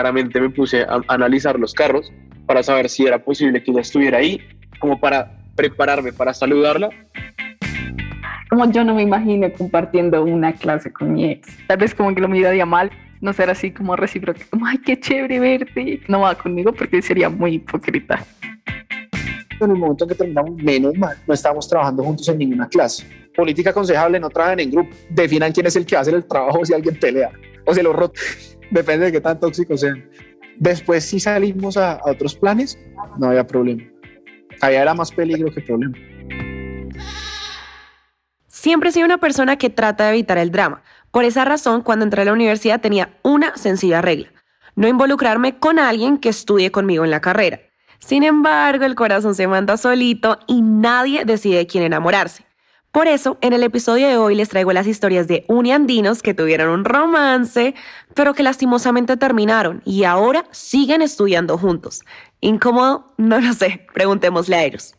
claramente me puse a analizar los carros para saber si era posible que ella estuviera ahí, como para prepararme para saludarla. Como yo no me imagino compartiendo una clase con mi ex. Tal vez como que lo miraría mal, no ser así como recíproco, como, ay, qué chévere verte. No va conmigo porque sería muy hipócrita. En el momento en que terminamos, menos mal, no estábamos trabajando juntos en ninguna clase. Política aconsejable, no trabajen en grupo. Definan quién es el que hace el trabajo si alguien pelea o se lo rota. Depende de qué tan tóxicos sean. Después, si salimos a, a otros planes, no había problema. Allá era más peligro que problema. Siempre he sido una persona que trata de evitar el drama. Por esa razón, cuando entré a la universidad tenía una sencilla regla. No involucrarme con alguien que estudie conmigo en la carrera. Sin embargo, el corazón se manda solito y nadie decide quién enamorarse. Por eso, en el episodio de hoy les traigo las historias de uniandinos que tuvieron un romance, pero que lastimosamente terminaron y ahora siguen estudiando juntos. ¿Incómodo? No lo sé, preguntémosle a ellos.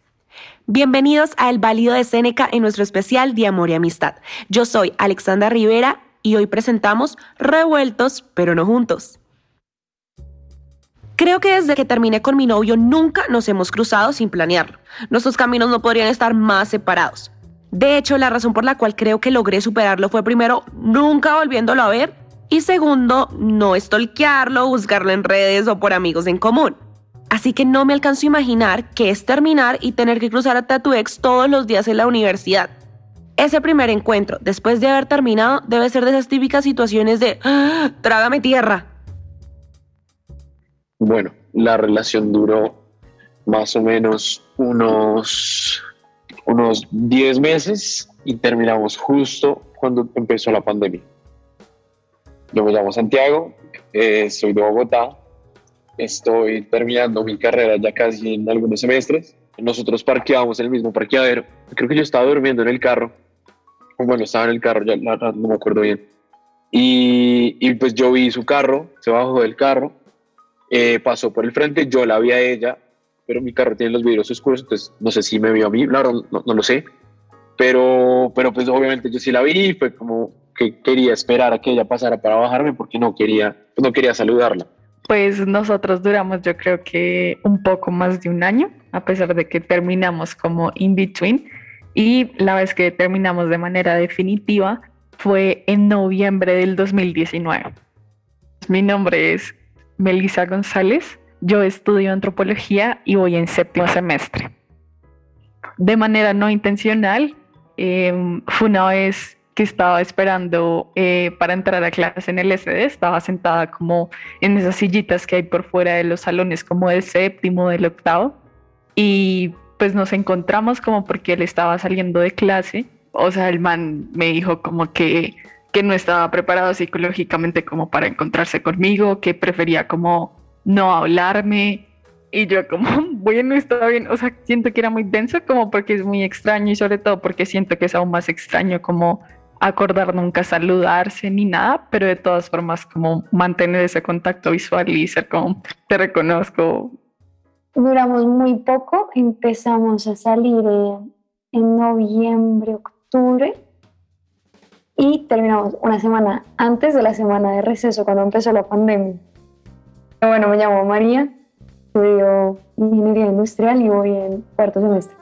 Bienvenidos a El Válido de Séneca en nuestro especial de Amor y Amistad. Yo soy Alexandra Rivera y hoy presentamos Revueltos, pero no juntos. Creo que desde que terminé con mi novio nunca nos hemos cruzado sin planearlo. Nuestros caminos no podrían estar más separados. De hecho, la razón por la cual creo que logré superarlo fue primero, nunca volviéndolo a ver, y segundo, no estolquearlo, buscarlo en redes o por amigos en común. Así que no me alcanzo a imaginar qué es terminar y tener que cruzar a tu ex todos los días en la universidad. Ese primer encuentro, después de haber terminado, debe ser de esas típicas situaciones de ¡Ah! trágame tierra. Bueno, la relación duró más o menos unos unos 10 meses y terminamos justo cuando empezó la pandemia. Yo me llamo Santiago, eh, soy de Bogotá, estoy terminando mi carrera ya casi en algunos semestres. Nosotros parqueábamos en el mismo parqueadero. Creo que yo estaba durmiendo en el carro. Bueno, estaba en el carro, ya no me acuerdo bien. Y, y, pues yo vi su carro, se bajó del carro, eh, pasó por el frente, yo la vi a ella, pero mi carro tiene los vidrios oscuros, entonces no sé si me vio a mí, claro, no, no, lo sé, pero, pero pues obviamente yo sí la vi fue como que quería esperar a que ella pasara para bajarme porque no quería, no quería saludarla. Pues nosotros duramos yo creo que un poco más de un año, a pesar de que terminamos como in between y la vez que terminamos de manera definitiva fue en noviembre del 2019. Mi nombre es Melissa González yo estudio antropología y voy en séptimo semestre. De manera no intencional, em, fue una vez que estaba esperando eh, para entrar a clase en el SD, estaba sentada como en esas sillitas que hay por fuera de los salones, como del séptimo, del octavo, y pues nos encontramos como porque él estaba saliendo de clase, o sea, el man me dijo como que, que no estaba preparado psicológicamente como para encontrarse conmigo, que prefería como no hablarme. Y yo como, bueno, está bien, o sea, siento que era muy denso como porque es muy extraño y sobre todo porque siento que es aún más extraño como acordar nunca saludarse ni nada, pero de todas formas como mantener ese contacto visual y ser como, te reconozco. Duramos muy poco, empezamos a salir en noviembre, octubre y terminamos una semana antes de la semana de receso cuando empezó la pandemia. Bueno, me llamo María, estudio ingeniería industrial y voy en cuarto semestre.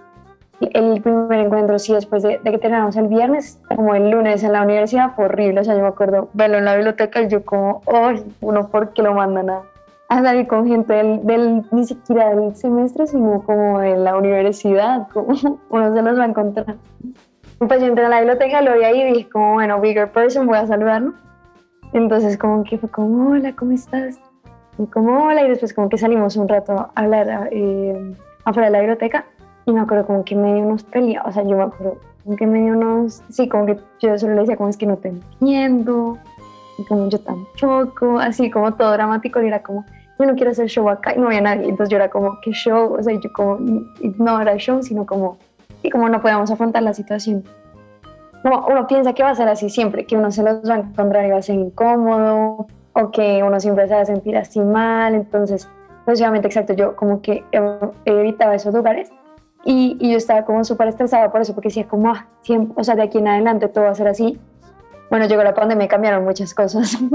El primer encuentro, sí, después de, que terminamos el viernes, como el lunes en la universidad, fue horrible. O sea, yo me acuerdo verlo en la biblioteca y yo como, oh, uno, ¿por qué lo mandan a, a salir con gente del, ni siquiera del semestre, sino como de la universidad? Como uno se los va a encontrar. Yo entré a la biblioteca, lo vi ahí y dije como, bueno, bigger person, voy a saludarlo. Entonces como que fue como, hola, ¿cómo estás? Y como hola, y después como que salimos un rato a hablar eh, afuera de la biblioteca y me acuerdo como que me dio unos peleas, o sea, yo me acuerdo como que me dio unos, sí, como que yo solo le decía como es que no te entiendo, y como yo tampoco, así como todo dramático, y era como, yo no quiero hacer show acá, y no había nadie, entonces yo era como, ¿qué show? O sea, yo como, no era show, sino como, y como no podíamos afrontar la situación. Como uno piensa que va a ser así siempre, que uno se los va a encontrar y va a ser incómodo, o que uno siempre se va a sentir así mal, entonces, pues obviamente, exacto, yo como que evitaba esos lugares y, y yo estaba como súper estresada por eso, porque decía como, ah, siempre, o sea, de aquí en adelante todo va a ser así. Bueno, llegó la pandemia y cambiaron muchas cosas.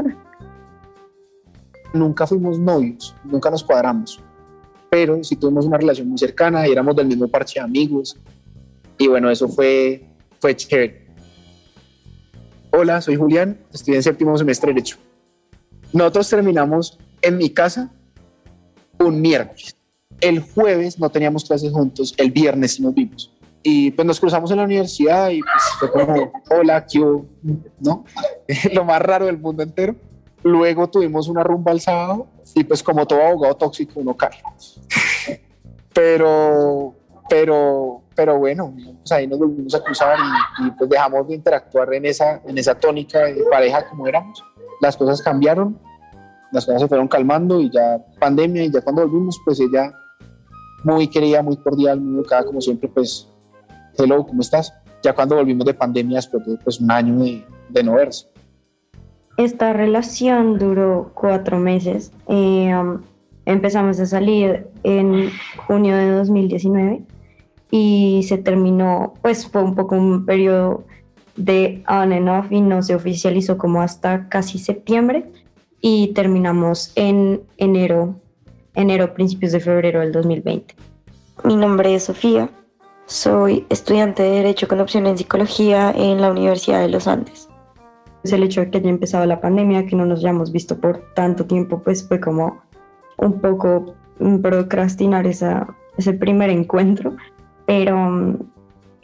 nunca fuimos novios, nunca nos cuadramos, pero sí tuvimos una relación muy cercana y éramos del mismo parche de amigos. Y bueno, eso fue, fue chévere. Hola, soy Julián, estoy en séptimo semestre de Derecho. Nosotros terminamos en mi casa un miércoles. El jueves no teníamos clases juntos, el viernes sí nos vimos. Y pues nos cruzamos en la universidad y pues fue como, hola, ¿qué ¿No? Lo más raro del mundo entero. Luego tuvimos una rumba el sábado y pues como todo abogado tóxico uno cae. Pero, pero, pero bueno, pues ahí nos volvimos a cruzar y, pues dejamos de interactuar en esa, en esa tónica de pareja como éramos. Las cosas cambiaron, las cosas se fueron calmando y ya pandemia y ya cuando volvimos pues ella muy querida, muy cordial, muy educada como siempre pues hello, ¿cómo estás? Ya cuando volvimos de pandemia después de pues un año de, de no verse. Esta relación duró cuatro meses. Eh, um, empezamos a salir en junio de 2019 y se terminó, pues fue un poco un periodo de on and off y no se oficializó como hasta casi septiembre. Y terminamos en enero, enero, principios de febrero del 2020. Mi nombre es Sofía, soy estudiante de Derecho con opción en Psicología en la Universidad de los Andes. El hecho de que haya empezado la pandemia, que no nos hayamos visto por tanto tiempo, pues fue como un poco procrastinar esa, ese primer encuentro, pero,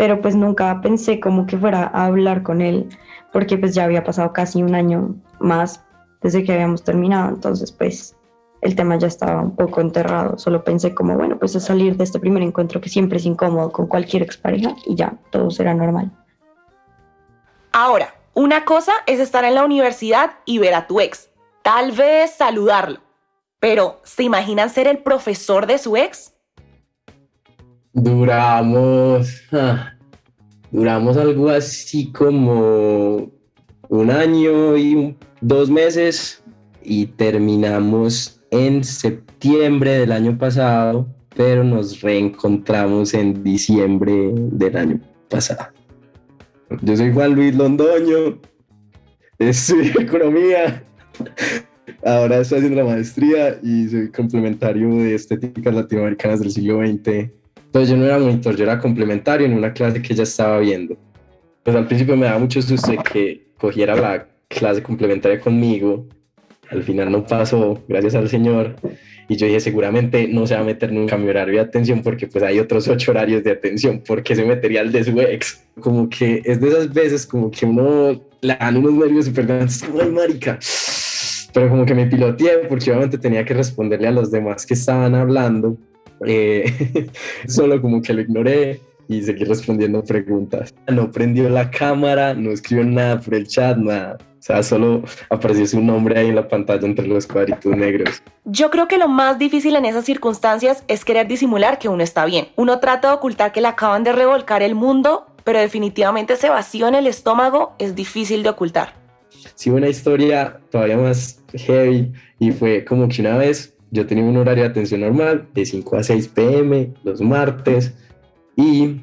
pero pues nunca pensé como que fuera a hablar con él, porque pues ya había pasado casi un año más desde que habíamos terminado, entonces pues el tema ya estaba un poco enterrado, solo pensé como, bueno, pues a salir de este primer encuentro que siempre es incómodo con cualquier expareja y ya, todo será normal. Ahora, una cosa es estar en la universidad y ver a tu ex, tal vez saludarlo, pero ¿se imaginan ser el profesor de su ex? Duramos, duramos algo así como un año y dos meses y terminamos en septiembre del año pasado, pero nos reencontramos en diciembre del año pasado. Yo soy Juan Luis Londoño, estudio economía, ahora estoy haciendo la maestría y soy complementario de estéticas latinoamericanas del siglo XX. Entonces yo no era monitor, yo era complementario en una clase que ya estaba viendo. Pues al principio me daba mucho susto de que cogiera la clase complementaria conmigo. Al final no pasó, gracias al Señor. Y yo dije, seguramente no se va a meter nunca mi horario de atención porque pues hay otros ocho horarios de atención. porque se metería el de su ex? Como que es de esas veces como que uno le dan unos nervios súper grandes, ay, marica. Pero como que me piloteé porque obviamente tenía que responderle a los demás que estaban hablando. Eh, solo como que lo ignoré y seguí respondiendo preguntas. No prendió la cámara, no escribió nada por el chat, nada. O sea, solo apareció su nombre ahí en la pantalla entre los cuadritos negros. Yo creo que lo más difícil en esas circunstancias es querer disimular que uno está bien. Uno trata de ocultar que le acaban de revolcar el mundo, pero definitivamente ese vacío en el estómago es difícil de ocultar. Sí, una historia todavía más heavy y fue como que una vez yo tenía un horario de atención normal de 5 a 6 pm los martes y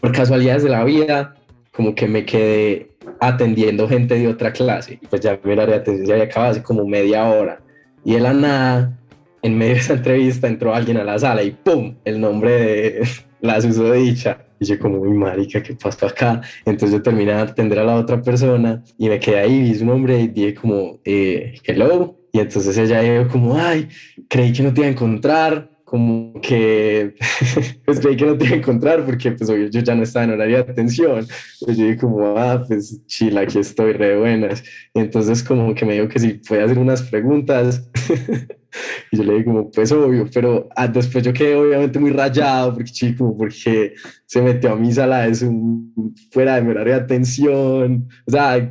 por casualidades de la vida como que me quedé atendiendo gente de otra clase. Y pues ya mi área de atención ya había acabado hace como media hora. Y de la nada, en medio de esa entrevista, entró alguien a la sala y ¡pum! El nombre de la susodicha. Y yo como, muy marica, ¿qué pasó acá? Entonces yo terminé de atender a la otra persona y me quedé ahí, vi su nombre y dije como, eh, hello. Y entonces ella dijo como, ay, creí que no te iba a encontrar como que pues creí que no te iba a encontrar porque pues yo ya no estaba en horario de atención. Pues yo dije como, ah, pues chila, aquí estoy, re buenas. Y entonces como que me dijo que si puede hacer unas preguntas. y yo le dije como, pues obvio, pero ah, después yo quedé obviamente muy rayado porque chico, porque se metió a mi sala es un, fuera de mi horario de atención. O sea,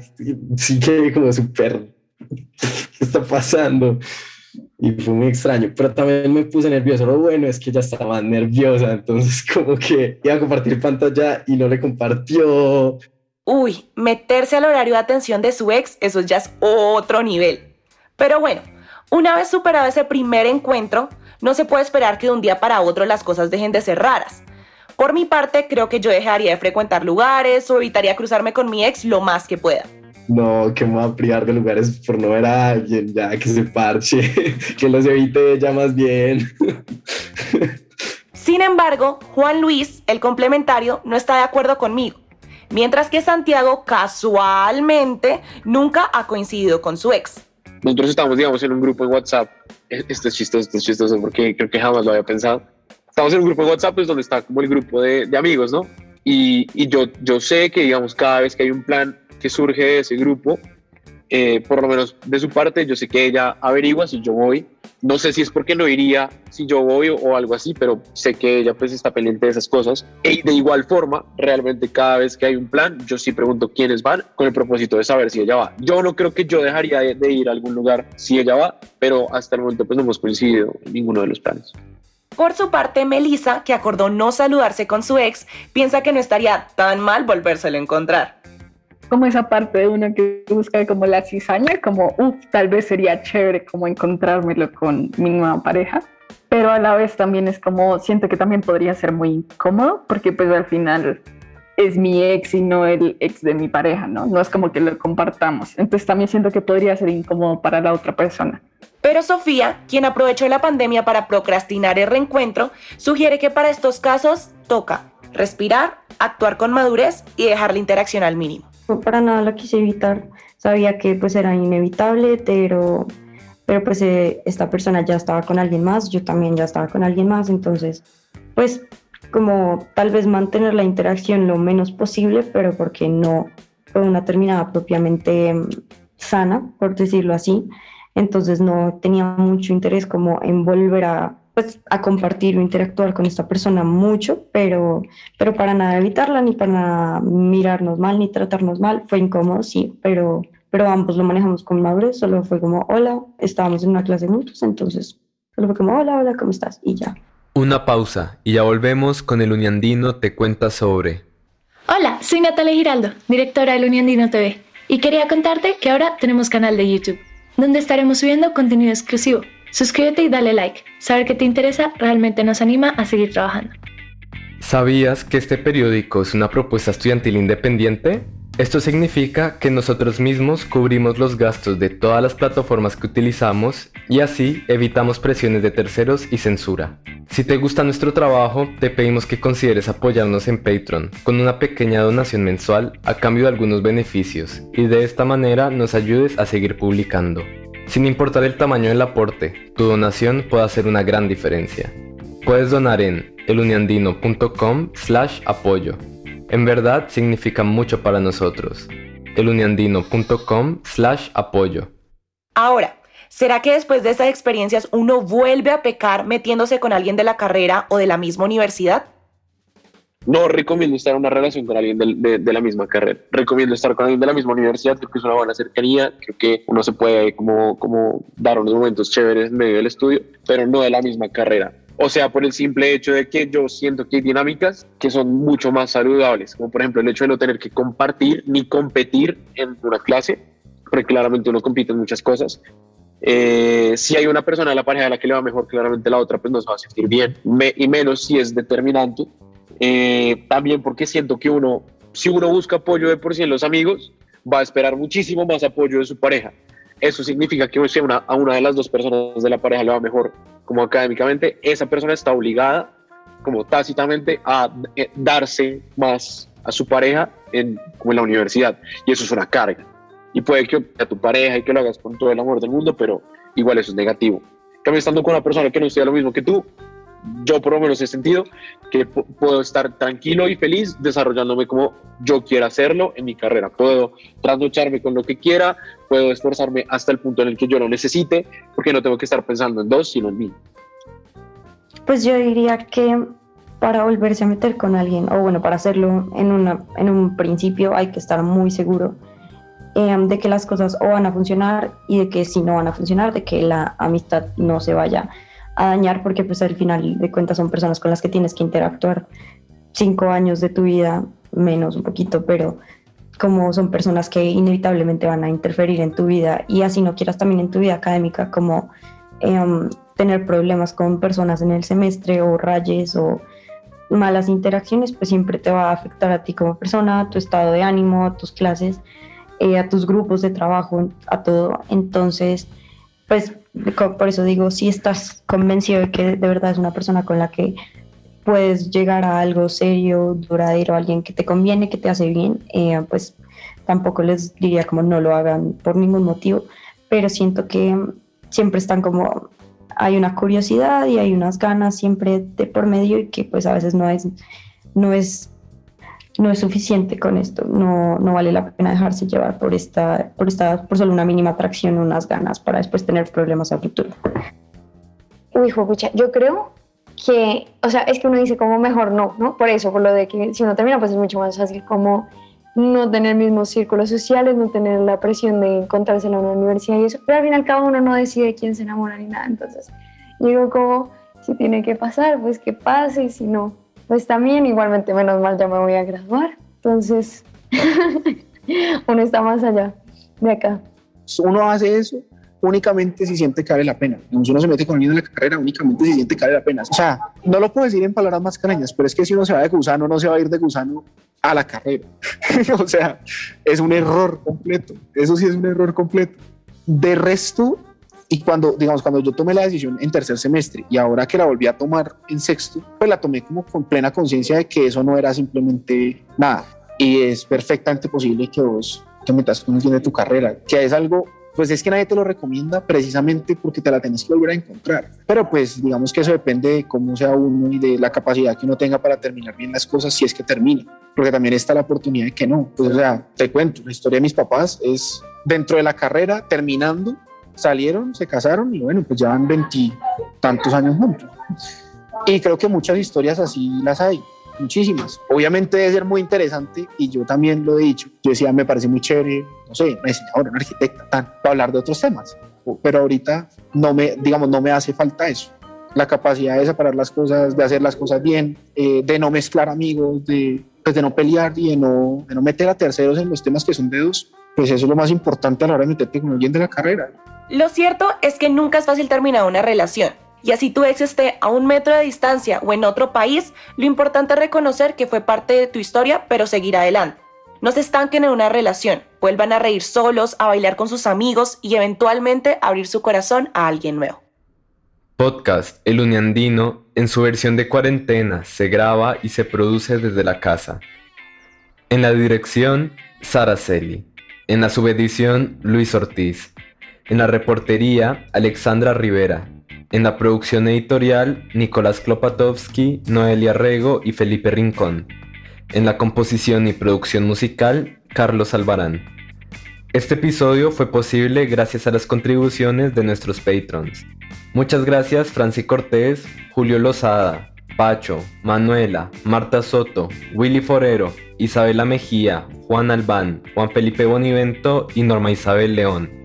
sí que como súper, ¿qué está pasando? y fue muy extraño, pero también me puse nervioso. Lo bueno es que ella estaba nerviosa, entonces como que iba a compartir pantalla y no le compartió. Uy, meterse al horario de atención de su ex, eso ya es otro nivel. Pero bueno, una vez superado ese primer encuentro, no se puede esperar que de un día para otro las cosas dejen de ser raras. Por mi parte, creo que yo dejaría de frecuentar lugares o evitaría cruzarme con mi ex lo más que pueda. No, que me voy a privar de lugares por no ver a alguien, ya que se parche, que los evite ya más bien. Sin embargo, Juan Luis, el complementario, no está de acuerdo conmigo, mientras que Santiago casualmente nunca ha coincidido con su ex. Nosotros estamos, digamos, en un grupo en WhatsApp. E-, esto es chistoso, esto es chistoso porque creo que jamás lo había pensado. Estamos en un grupo en WhatsApp, pues donde está como el grupo de, de amigos, ¿no? Y, y, yo, yo sé que, digamos, cada vez que hay un plan que surge de ese grupo, eh, por lo menos de su parte, yo sé que ella averigua si yo voy. No sé si es porque no iría si yo voy o, algo así, pero sé que ella pues está pendiente de esas cosas. Y de igual forma, realmente cada vez que hay un plan, yo sí pregunto quiénes van con el propósito de saber si ella va. Yo no creo que yo dejaría de, ir a algún lugar si ella va, pero hasta el momento pues no hemos coincidido en ninguno de los planes. Por su parte, Melissa, que acordó no saludarse con su ex, piensa que no estaría tan mal volvérselo a encontrar como esa parte de uno que busca como la cizaña, como, tal vez sería chévere como encontrármelo con mi nueva pareja, pero a la vez también es como, siento que también podría ser muy incómodo, porque pues al final es mi ex y no el ex de mi pareja, ¿no? No es como que lo compartamos. Entonces también siento que podría ser incómodo para la otra persona. Pero Sofía, quien aprovechó la pandemia para procrastinar el reencuentro, sugiere que para estos casos toca respirar, actuar con madurez y dejar la interacción al mínimo para nada la quise evitar. Sabía que pues era inevitable, pero, pero pues eh, esta persona ya estaba con alguien más, yo también ya estaba con alguien más, entonces pues como tal vez mantener la interacción lo menos posible, pero porque no fue una terminada propiamente mm, sana, por decirlo así. Entonces no tenía mucho interés como en volver a pues a compartir o interactuar con esta persona mucho, pero, pero para nada evitarla, ni para nada mirarnos mal, ni tratarnos mal. Fue incómodo, sí, pero, pero ambos lo manejamos con madurez, solo fue como, hola, estábamos en una clase juntos, entonces solo fue como, hola, hola, ¿cómo estás? Y ya. Una pausa y ya volvemos con el Uniandino Te Cuenta Sobre. Hola, soy Natalia Giraldo, directora del Uniandino TV, y quería contarte que ahora tenemos canal de YouTube, donde estaremos subiendo contenido exclusivo Suscríbete y dale like. Saber que te interesa realmente nos anima a seguir trabajando. ¿Sabías que este periódico es una propuesta estudiantil independiente? Esto significa que nosotros mismos cubrimos los gastos de todas las plataformas que utilizamos y así evitamos presiones de terceros y censura. Si te gusta nuestro trabajo, te pedimos que consideres apoyarnos en Patreon con una pequeña donación mensual a cambio de algunos beneficios y de esta manera nos ayudes a seguir publicando. Sin importar el tamaño del aporte, tu donación puede hacer una gran diferencia. Puedes donar en eluniandino.com slash apoyo. En verdad significa mucho para nosotros. eluniandino.com slash apoyo. Ahora, ¿será que después de estas experiencias uno vuelve a pecar metiéndose con alguien de la carrera o de la misma universidad? No recomiendo estar en una relación con alguien de, la misma carrera. Recomiendo estar con alguien de la misma universidad, creo que es una buena cercanía, creo que uno se puede como, como dar unos momentos chéveres en medio del estudio, pero no de la misma carrera. O sea, por el simple hecho de que yo siento que hay dinámicas que son mucho más saludables, como por ejemplo el hecho de no tener que compartir ni competir en una clase, porque claramente uno compite en muchas cosas, eh, si hay una persona de la pareja a la que le va mejor, claramente la otra pues no se va a sentir bien, y menos si es determinante eh, también porque siento que uno, si uno busca apoyo de por sí en los amigos, va a esperar muchísimo más apoyo de su pareja. Eso significa que si una, a una de las dos personas de la pareja le va mejor como académicamente, esa persona está obligada como tácitamente a eh, darse más a su pareja en, como en la universidad. Y eso es una carga. Y puede que a tu pareja y que lo hagas con todo el amor del mundo, pero igual eso es negativo. También estando con una persona que no estudia lo mismo que tú, yo por lo menos he sentido que puedo estar tranquilo y feliz desarrollándome como yo quiera hacerlo en mi carrera. Puedo trasnocharme con lo que quiera, puedo esforzarme hasta el punto en el que yo lo necesite, porque no tengo que estar pensando en dos, sino en mí. Pues yo diría que para volverse a meter con alguien, o bueno, para hacerlo en, una, en un principio hay que estar muy seguro em, de que las cosas o van a funcionar y de que si no van a funcionar, de que la amistad no se vaya a dañar porque pues al final de cuentas son personas con las que tienes que interactuar cinco años de tu vida, menos un poquito, pero como son personas que inevitablemente van a interferir en tu vida y así no quieras también en tu vida académica como em, tener problemas con personas en el semestre o rayes o malas interacciones, pues siempre te va a afectar a ti como persona, tu estado de ánimo, tus clases. eh, a tus grupos de trabajo, a todo. Entonces, pues por eso digo, si estás convencido de que de verdad es una persona con la que puedes llegar a algo serio, duradero, alguien que te conviene, que te hace bien, eh, pues tampoco les diría como no lo hagan por ningún motivo, pero siento que siempre están como, hay una curiosidad y hay unas ganas siempre de por medio y que pues a veces no es, no es, no es suficiente con esto, no, no vale la pena dejarse llevar por esta, por esta, por solo una mínima atracción, unas ganas para después tener problemas a futuro. Uy, pucha, yo creo que, o sea, es que uno dice como mejor no, ¿no? Por eso, por lo de que si uno termina, pues es mucho más fácil como no tener mismos círculos sociales, no tener la presión de encontrarse en una universidad y eso, pero al final cada uno no decide quién se enamora ni nada, entonces digo como si tiene que pasar, pues que pase y si no, pues también igualmente menos mal ya me voy a graduar, entonces uno está más allá de acá. Uno hace eso únicamente si siente que vale la pena. Uno se mete con alguien en la carrera, únicamente si siente que vale la pena. O sea, no lo puedo decir en palabras más cariñas, pero es que si uno se va de gusano, no se va a ir de gusano a la carrera. o sea, es un error completo. Eso sí es un error completo. De resto, y cuando, digamos, cuando yo tomé la decisión en tercer semestre y ahora que la volví a tomar en sexto, pues la tomé como con plena conciencia de que eso no era simplemente nada. Y es perfectamente posible que vos te metas con alguien de tu carrera, que es algo pues es que nadie te lo recomienda precisamente porque te la tienes que volver a encontrar. Pero pues digamos que eso depende de cómo sea uno y de la capacidad que uno tenga para terminar bien las cosas si es que termina, porque también está la oportunidad de que no. Pues o sea, te cuento, la historia de mis papás es dentro de la carrera, terminando, salieron, se casaron y bueno, pues llevan veintitantos años juntos. Y creo que muchas historias así las hay muchísimas. Obviamente debe ser muy interesante y yo también lo he dicho. Yo decía, me parece muy chévere, no sé, una diseñadora, una arquitecta, tan, para hablar de otros temas. Pero ahorita no me, digamos, no me hace falta eso. La capacidad de separar las cosas, de hacer las cosas bien, eh, de no mezclar amigos, de, pues de no pelear y de no, de no meter a terceros en los temas que son de dos, pues eso es lo más importante a la hora de meterte con alguien de la carrera. Lo cierto es que nunca es fácil terminar una relación y así tu ex esté a un metro de distancia o en otro país, lo importante es reconocer que fue parte de tu historia, pero seguir adelante. No se estanquen en una relación, vuelvan a reír solos, a bailar con sus amigos y eventualmente abrir su corazón a alguien nuevo. Podcast El Uniandino, en su versión de cuarentena, se graba y se produce desde la casa. En la dirección, Sara Celi. En la subedición, Luis Ortiz. En la reportería, Alexandra Rivera. En la producción editorial, Nicolás Klopatowski, Noelia Rego y Felipe Rincón. En la composición y producción musical, Carlos Albarán. Este episodio fue posible gracias a las contribuciones de nuestros patrons. Muchas gracias Franci Cortés, Julio Lozada, Pacho, Manuela, Marta Soto, Willy Forero, Isabela Mejía, Juan Albán, Juan Felipe Bonivento y Norma Isabel León.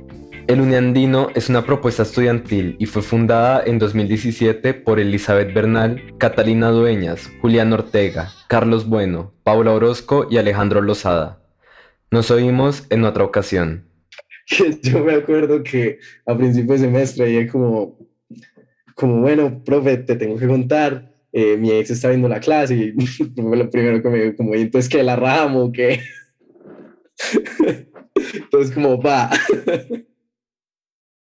El Uniandino es una propuesta estudiantil y fue fundada en 2017 por Elizabeth Bernal, Catalina Dueñas, Julián Ortega, Carlos Bueno, Paula Orozco y Alejandro Lozada. Nos oímos en otra ocasión. Yo me acuerdo que a principio de semestre dije como, como bueno, profe, te tengo que contar, eh, mi ex está viendo la clase y lo primero que me dijo como, entonces que la ramo, que... Entonces como, va.